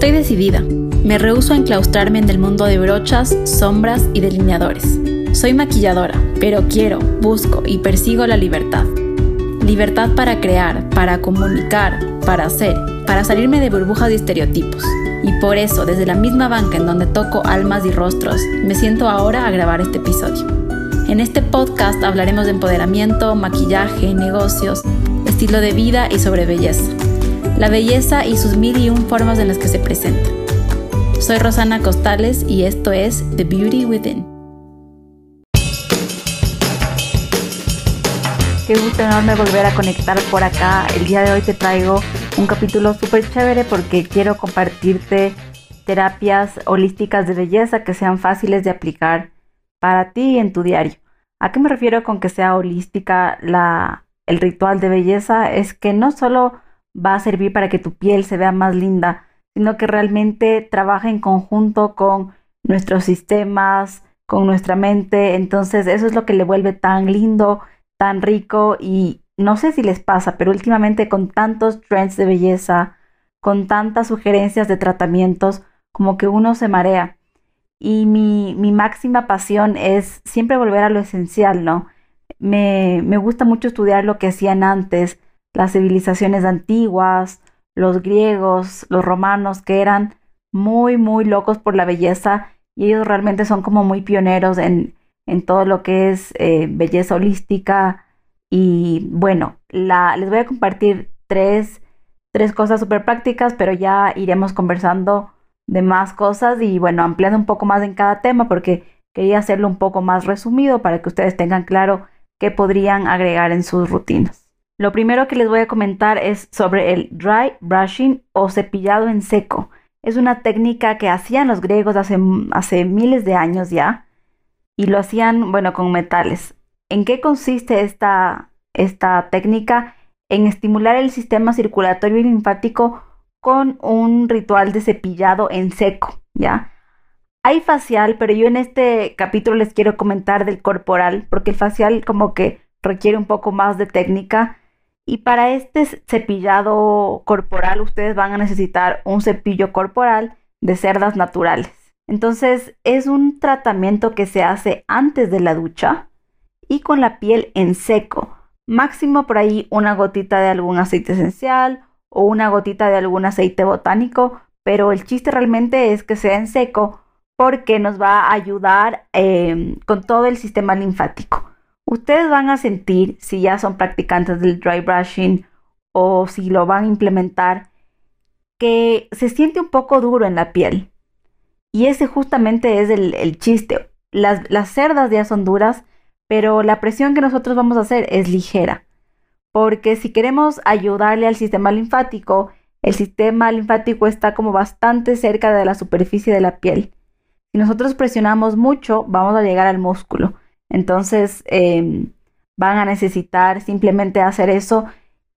Estoy decidida. Me rehúso a enclaustrarme en el mundo de brochas, sombras y delineadores. Soy maquilladora, pero quiero, busco y persigo la libertad. Libertad para crear, para comunicar, para hacer, para salirme de burbujas y estereotipos. Y por eso, desde la misma banca en donde toco almas y rostros, me siento ahora a grabar este episodio. En este podcast hablaremos de empoderamiento, maquillaje, negocios, estilo de vida y sobre belleza. La belleza y sus mil y un formas en las que se presenta. Soy Rosana Costales y esto es The Beauty Within. Qué gusto enorme volver a conectar por acá. El día de hoy te traigo un capítulo súper chévere porque quiero compartirte terapias holísticas de belleza que sean fáciles de aplicar para ti en tu diario. ¿A qué me refiero con que sea holística la, el ritual de belleza? Es que no solo va a servir para que tu piel se vea más linda, sino que realmente trabaja en conjunto con nuestros sistemas, con nuestra mente. Entonces eso es lo que le vuelve tan lindo tan rico y no sé si les pasa, pero últimamente con tantos trends de belleza, con tantas sugerencias de tratamientos, como que uno se marea. Y mi, mi máxima pasión es siempre volver a lo esencial, ¿no? Me, me gusta mucho estudiar lo que hacían antes, las civilizaciones antiguas, los griegos, los romanos, que eran muy, muy locos por la belleza y ellos realmente son como muy pioneros en, en todo lo que es eh, belleza holística. Y bueno, la, les voy a compartir tres, tres cosas súper prácticas, pero ya iremos conversando de más cosas y bueno, ampliando un poco más en cada tema porque quería hacerlo un poco más resumido para que ustedes tengan claro qué podrían agregar en sus rutinas. Lo primero que les voy a comentar es sobre el dry brushing o cepillado en seco. Es una técnica que hacían los griegos hace, miles de años ya y lo hacían, bueno, con metales. ¿En qué consiste esta, esta técnica? En estimular el sistema circulatorio y linfático con un ritual de cepillado en seco, ¿ya? Hay facial, pero yo en este capítulo les quiero comentar del corporal, porque el facial como que requiere un poco más de técnica. Y para este cepillado corporal ustedes van a necesitar un cepillo corporal de cerdas naturales. Entonces es un tratamiento que se hace antes de la ducha y con la piel en seco. Máximo por ahí una gotita de algún aceite esencial o una gotita de algún aceite botánico, pero el chiste realmente es que sea en seco porque nos va a ayudar em, con todo el sistema linfático. Ustedes van a sentir, si ya son practicantes del dry brushing o si lo van a implementar, que se siente un poco duro en la piel. Y ese justamente es el, chiste. Las, cerdas ya son duras, pero la presión que nosotros vamos a hacer es ligera. Porque si queremos ayudarle al sistema linfático, el sistema linfático está como bastante cerca de la superficie de la piel. Si nosotros presionamos mucho, vamos a llegar al músculo. Entonces, em, van a necesitar simplemente hacer eso.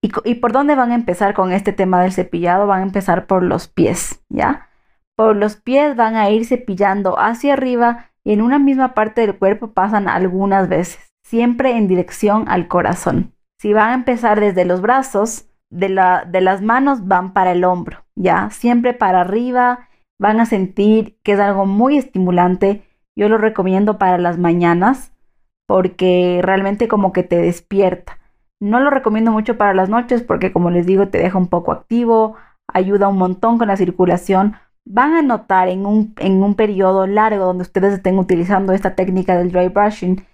¿Y, ¿Y por dónde van a empezar con este tema del cepillado? Van a empezar por los pies, ¿ya? Por los pies van a ir cepillando hacia arriba y en una misma parte del cuerpo pasan algunas veces, siempre en dirección al corazón. Si van a empezar desde los brazos, de, la, de las manos van para el hombro, ya, siempre para arriba, van a sentir que es algo muy estimulante. Yo lo recomiendo para las mañanas porque realmente como que te despierta. No lo recomiendo mucho para las noches porque como les digo te deja un poco activo, ayuda un montón con la circulación, van a notar en un, en un periodo largo donde ustedes estén utilizando esta técnica del dry brushing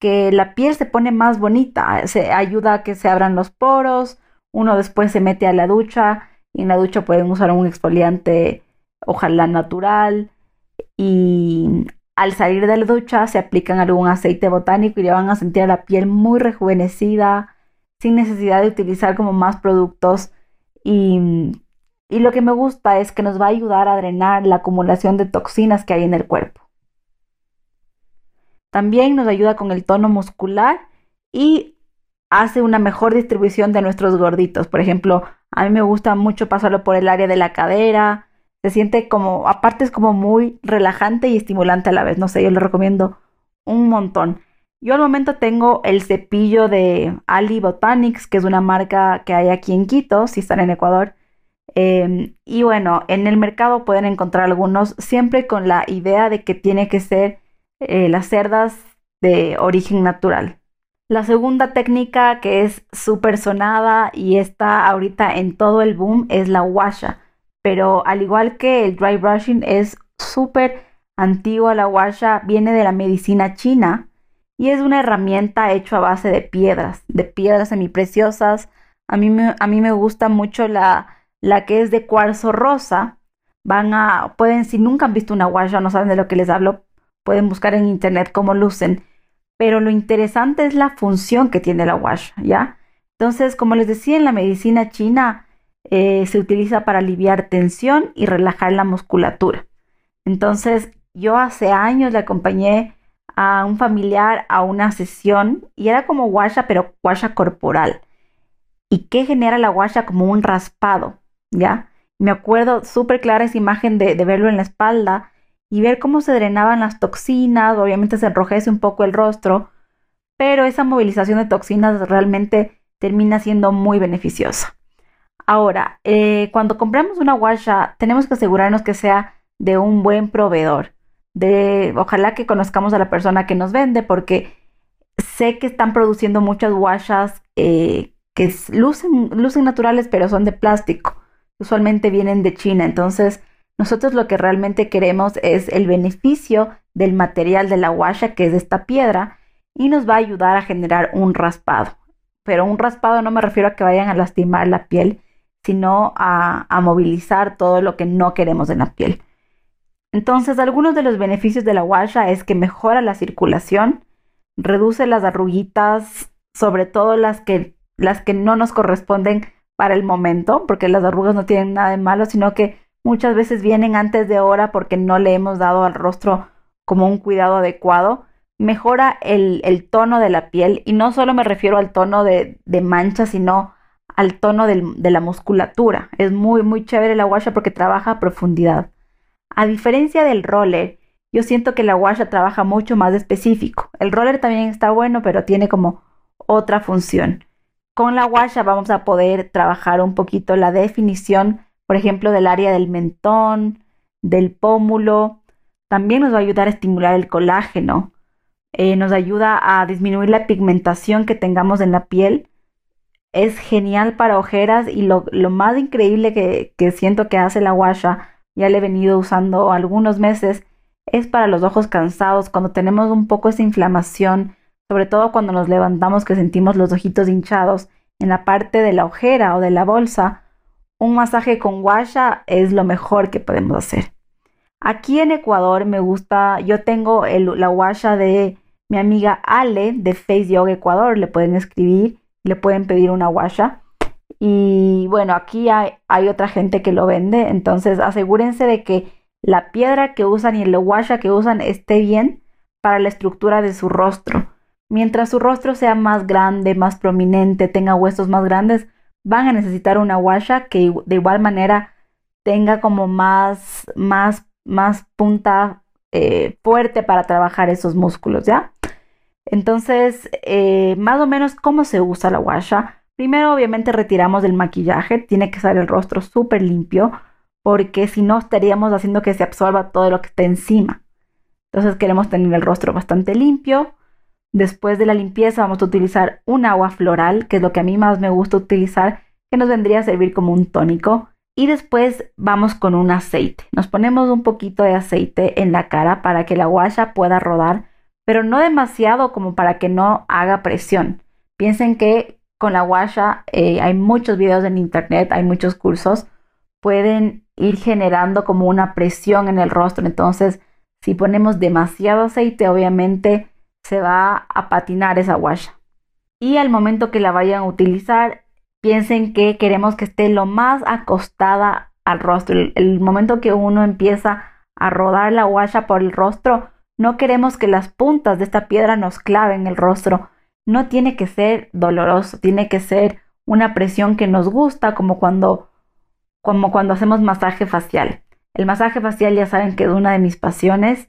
que la piel se pone más bonita, se ayuda a que se abran los poros, uno después se mete a la ducha y en la ducha pueden usar un exfoliante ojalá natural y al salir de la ducha se aplican algún aceite botánico y ya van a sentir la piel muy rejuvenecida sin necesidad de utilizar como más productos y y lo que me gusta es que nos va a ayudar a drenar la acumulación de toxinas que hay en el cuerpo. También nos ayuda con el tono muscular y hace una mejor distribución de nuestros gorditos. Por ejemplo, a mí me gusta mucho pasarlo por el área de la cadera. Se siente como, aparte es como muy relajante y estimulante a la vez. No sé, yo lo recomiendo un montón. Yo al momento tengo el cepillo de Ali Botanics, que es una marca que hay aquí en Quito, si están en Ecuador Em, y bueno, en el mercado pueden encontrar algunos siempre con la idea de que tiene que ser eh, las cerdas de origen natural. La segunda técnica que es súper sonada y está ahorita en todo el boom es la washa. Pero al igual que el dry brushing es súper antigua, la washa viene de la medicina china y es una herramienta hecha a base de piedras, de piedras semipreciosas. A mí me, a mí me gusta mucho la, la que es de cuarzo rosa. Van a, pueden, si nunca han visto una washa, no saben de lo que les hablo, pueden buscar en internet cómo lucen. Pero lo interesante es la función que tiene la washa, ¿ya? Entonces, como les decía, en la medicina china eh, se utiliza para aliviar tensión y relajar la musculatura. Entonces, yo hace años le acompañé a un familiar a una sesión y era como washa, pero washa corporal. ¿Y qué genera la washa? Como un raspado, ¿ya? Me acuerdo súper clara esa imagen de, de verlo en la espalda y ver cómo se drenaban las toxinas, obviamente se enrojece un poco el rostro, pero esa movilización de toxinas realmente termina siendo muy beneficiosa. Ahora, eh, cuando compramos una washa, tenemos que asegurarnos que sea de un buen proveedor. De, ojalá que conozcamos a la persona que nos vende, porque sé que están produciendo muchas washas eh, que lucen, naturales, pero son de plástico. Usualmente vienen de China, entonces nosotros lo que realmente queremos es el beneficio del material de la washa, que es esta piedra, y nos va a ayudar a generar un raspado. Pero un raspado no me refiero a que vayan a lastimar la piel, sino a, a movilizar todo lo que no queremos en la piel. Entonces, algunos de los beneficios de la washa es que mejora la circulación, reduce las arruguitas, sobre todo las que, las que no nos corresponden para el momento, porque las arrugas no tienen nada de malo, sino que Muchas veces vienen antes de hora porque no le hemos dado al rostro como un cuidado adecuado. Mejora el, tono de la piel y no solo me refiero al tono de, de mancha, sino al tono de la musculatura. Es muy, muy chévere la guasha porque trabaja a profundidad. A diferencia del roller, yo siento que la guasha trabaja mucho más específico. El roller también está bueno, pero tiene como otra función. Con la guasha vamos a poder trabajar un poquito la definición por ejemplo, del área del mentón, del pómulo. También nos va a ayudar a estimular el colágeno. Eh, nos ayuda a disminuir la pigmentación que tengamos en la piel. Es genial para ojeras y lo, más increíble que, que, siento que hace la guasha, ya le he venido usando algunos meses, es para los ojos cansados, cuando tenemos un poco esa inflamación, sobre todo cuando nos levantamos que sentimos los ojitos hinchados en la parte de la ojera o de la bolsa un masaje con guasha es lo mejor que podemos hacer. Aquí en Ecuador me gusta, yo tengo la guasha de mi amiga Ale de Face Yoga Ecuador, le pueden escribir, le pueden pedir una guasha. Y bueno, aquí hay, otra gente que lo vende, entonces asegúrense de que la piedra que usan y el guasha que usan esté bien para la estructura de su rostro. Mientras su rostro sea más grande, más prominente, tenga huesos más grandes, van a necesitar una washa que de igual manera tenga como más, más, más punta eh, fuerte para trabajar esos músculos, ¿ya? Entonces, eh, más o menos, ¿cómo se usa la washa? Primero, obviamente, retiramos el maquillaje, tiene que estar el rostro súper limpio, porque si no, estaríamos haciendo que se absorba todo lo que está encima. Entonces, queremos tener el rostro bastante limpio. Después de la limpieza vamos a utilizar un agua floral, que es lo que a mí más me gusta utilizar, que nos vendría a servir como un tónico. Y después vamos con un aceite. Nos ponemos un poquito de aceite en la cara para que la guasha pueda rodar, pero no demasiado como para que no haga presión. Piensen que con la guasha eh, hay muchos videos en internet, hay muchos cursos, pueden ir generando como una presión en el rostro. Entonces, si ponemos demasiado aceite, obviamente se va a patinar esa guasha. Y al momento que la vayan a utilizar, piensen que queremos que esté lo más acostada al rostro. El, momento que uno empieza a rodar la guasha por el rostro, no queremos que las puntas de esta piedra nos claven el rostro. No tiene que ser doloroso, tiene que ser una presión que nos gusta, como cuando, como cuando hacemos masaje facial. El masaje facial ya saben que es una de mis pasiones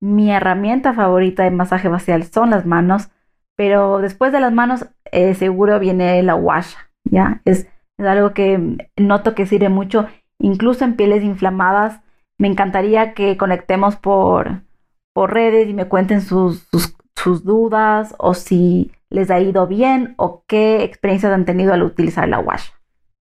mi herramienta favorita de masaje facial son las manos, pero después de las manos eh, seguro viene la washa, ¿ya? Es Es algo que noto que sirve mucho, incluso en pieles inflamadas. Me encantaría que conectemos por, por redes y me cuenten sus, dudas o si les ha ido bien o qué experiencias han tenido al utilizar la wash.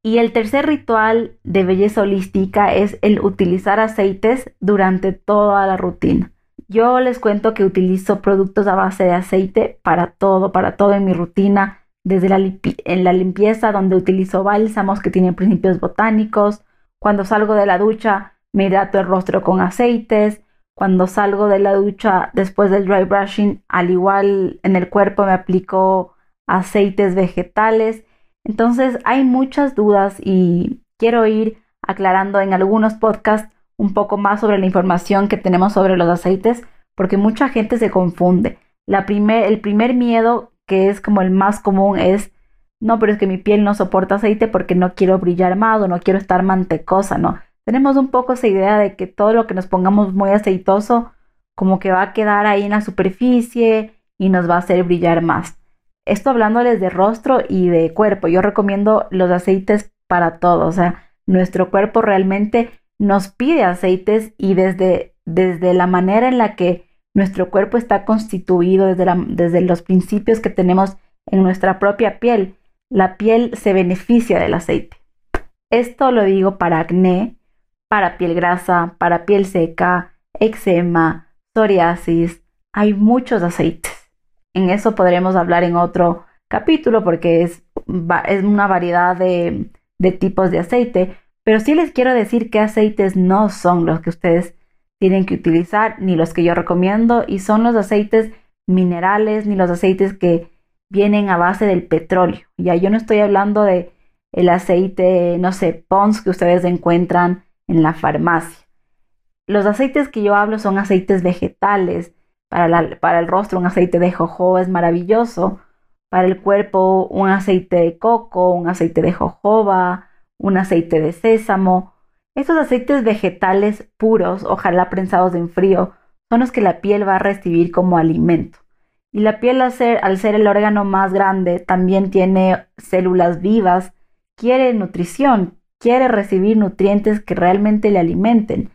Y el tercer ritual de belleza holística es el utilizar aceites durante toda la rutina. Yo les cuento que utilizo productos a base de aceite para todo, para todo en mi rutina, desde la, en la limpieza donde utilizo bálsamos que tienen principios botánicos, cuando salgo de la ducha me hidrato el rostro con aceites, cuando salgo de la ducha después del dry brushing, al igual en el cuerpo me aplico aceites vegetales. Entonces hay muchas dudas y quiero ir aclarando en algunos podcasts un poco más sobre la información que tenemos sobre los aceites, porque mucha gente se confunde. El primer miedo, que es como el más común, es, no, pero es que mi piel no soporta aceite porque no quiero brillar más o no quiero estar mantecosa, ¿no? Tenemos un poco esa idea de que todo lo que nos pongamos muy aceitoso como que va a quedar ahí en la superficie y nos va a hacer brillar más. Esto hablándoles de rostro y de cuerpo. Yo recomiendo los aceites para todo. O sea, nuestro cuerpo realmente nos pide aceites y desde, desde la manera en la que nuestro cuerpo está constituido, desde, desde los principios que tenemos en nuestra propia piel, la piel se beneficia del aceite. Esto lo digo para acné, para piel grasa, para piel seca, eczema, psoriasis. Hay muchos aceites. En eso podremos hablar en otro capítulo porque es, es una variedad de, de tipos de aceite. Pero sí les quiero decir que aceites no son los que ustedes tienen que utilizar ni los que yo recomiendo y son los aceites minerales ni los aceites que vienen a base del petróleo. Ya yo no estoy hablando de el aceite, no sé, Pons que ustedes encuentran en la farmacia. Los aceites que yo hablo son aceites vegetales. Para, para el rostro un aceite de jojoba es maravilloso. Para el cuerpo un aceite de coco, un aceite de jojoba, un aceite de sésamo. Estos aceites vegetales puros, ojalá prensados en frío, son los que la piel va a recibir como alimento. Y la piel al ser, al ser el órgano más grande también tiene células vivas, quiere nutrición, quiere recibir nutrientes que realmente le alimenten.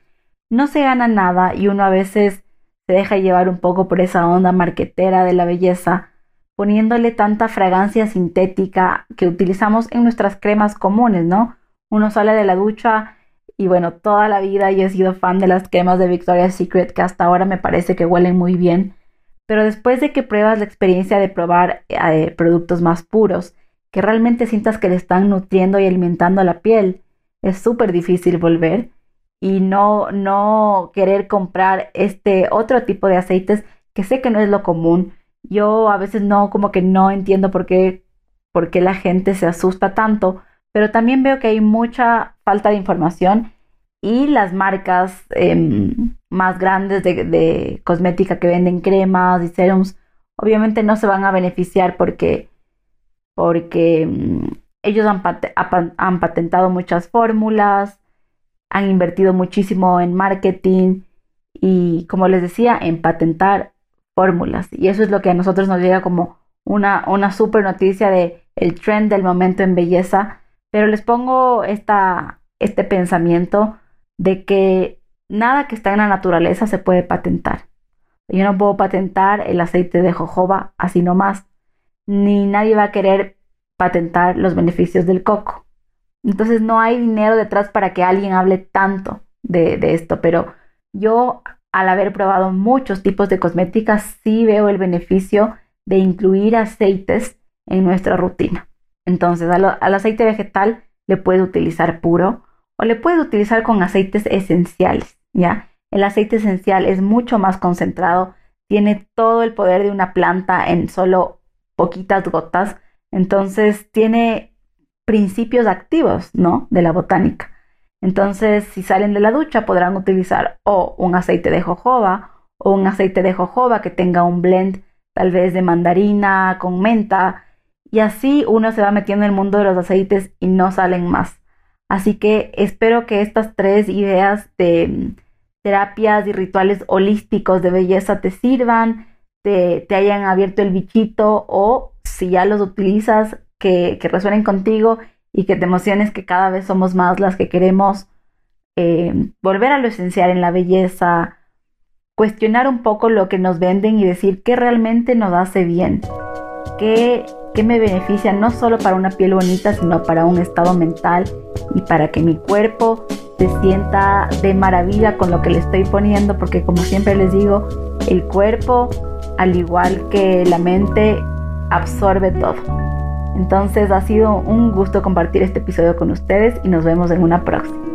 No se gana nada y uno a veces se deja llevar un poco por esa onda marquetera de la belleza, poniéndole tanta fragancia sintética que utilizamos en nuestras cremas comunes, ¿no? Uno sale de la ducha y bueno, toda la vida yo he sido fan de las cremas de Victoria's Secret que hasta ahora me parece que huelen muy bien, pero después de que pruebas la experiencia de probar eh, productos más puros, que realmente sientas que le están nutriendo y alimentando la piel, es súper difícil volver y no, no querer comprar este otro tipo de aceites que sé que no es lo común. Yo a veces no, como que no entiendo por qué, por qué la gente se asusta tanto, pero también veo que hay mucha falta de información y las marcas em, más grandes de, de cosmética que venden cremas y serums obviamente no se van a beneficiar porque porque mm, ellos han, patentado muchas fórmulas, han invertido muchísimo en marketing y, como les decía, en patentar fórmulas. Y eso es lo que a nosotros nos llega como una, una super noticia de el trend del momento en belleza. Pero les pongo esta, este pensamiento de que nada que está en la naturaleza se puede patentar. Yo no puedo patentar el aceite de jojoba así nomás ni nadie va a querer patentar los beneficios del coco. Entonces no hay dinero detrás para que alguien hable tanto de, esto, pero yo al haber probado muchos tipos de cosméticas sí veo el beneficio de incluir aceites en nuestra rutina. Entonces al, aceite vegetal le puede utilizar puro o le puede utilizar con aceites esenciales, ¿ya? El aceite esencial es mucho más concentrado, tiene todo el poder de una planta en solo poquitas gotas, entonces tiene principios activos, ¿no? De la botánica. Entonces, si salen de la ducha, podrán utilizar o un aceite de jojoba o un aceite de jojoba que tenga un blend tal vez de mandarina con menta. Y así uno se va metiendo en el mundo de los aceites y no salen más. Así que espero que estas tres ideas de mm, terapias y rituales holísticos de belleza te sirvan te, hayan abierto el bichito o si ya los utilizas, que, que resuenen contigo y que te emociones que cada vez somos más las que queremos eh, volver a lo esencial en la belleza, cuestionar un poco lo que nos venden y decir qué realmente nos hace bien, qué, qué me beneficia no solo para una piel bonita, sino para un estado mental y para que mi cuerpo se sienta de maravilla con lo que le estoy poniendo, porque como siempre les digo, el cuerpo, al igual que la mente, absorbe todo. Entonces ha sido un gusto compartir este episodio con ustedes y nos vemos en una próxima.